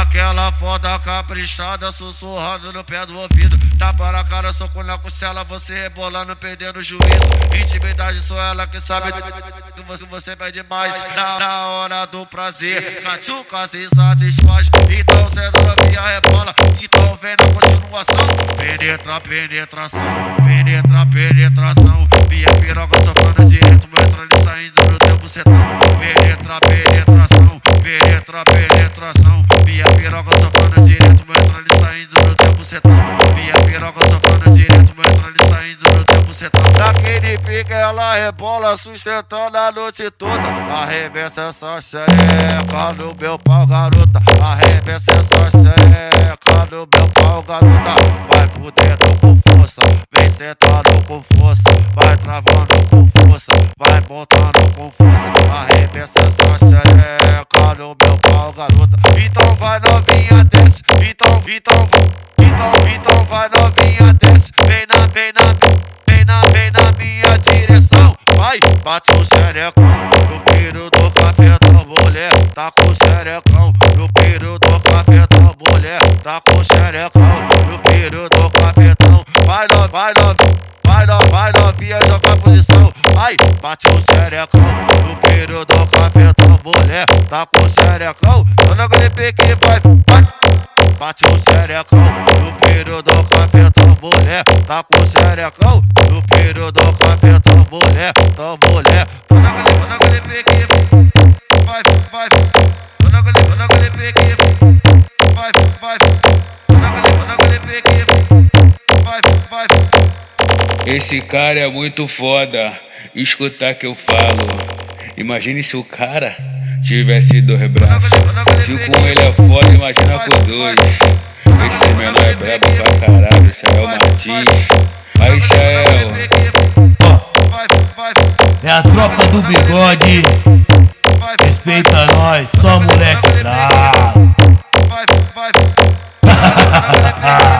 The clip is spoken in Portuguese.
Daquela foda caprichada, sussurrando no pé do ouvido. Tapa na cara, soco na costela, você rebolando, perdendo o juízo. Intimidade só ela que sabe que você, você pede mais. Na, na hora do prazer, cachuca se satisfaz. Então cê novinha rebola, então vem na continuação. Penetra, penetração, penetra, penetração. Minha piroca sofrendo direto, meu entrando e saindo no teu bucetão. Penetra, penetração, penetra, penetração. Bucetão. Daquele pique ela rebola, sustentando a noite toda. Arremessa essa xereca no meu pau, garota. Arremessa essa xereca no meu pau, garota. Vai fudendo com força, vem sentando com força. Vai travando com força, vai montando com força. Arremessa essa xereca no meu pau, garota. Então vai novinha, desce. Então, então, então, então vai novinha, desce. Vem na, vem na, bate o xerecão no piro do cafetão, mulher. Tá com o xerecão no piro do cafetão, mulher. Tá com o xerecão no piro do cafetão. Vai, no, vai, no, vai, no, vai novinha, joga a posição. Ai, bate o xerecão no piro do cafetão, mulher. Tá com o xerecão, dona gripe que vai, vai. Bate o xerecão no piro do cafetão, mulher. Tá com xerecão no piro do cafetão, mulher. Então, mulher, dona gripe, dona gripe que vai, vai. Dona gripe, dona gripe que vai, vai. Dona gripe, dona gripe que vai, vai. Esse cara é muito foda. Escutar que eu falo. Imagine se o cara tivesse dois braços. Se com ele é foda, imagina com dois. Esse menor é brabo pra caralho, esse é o Matiz. Aí, Chael. É a tropa do bigode. Respeita nós, só moleque brabo.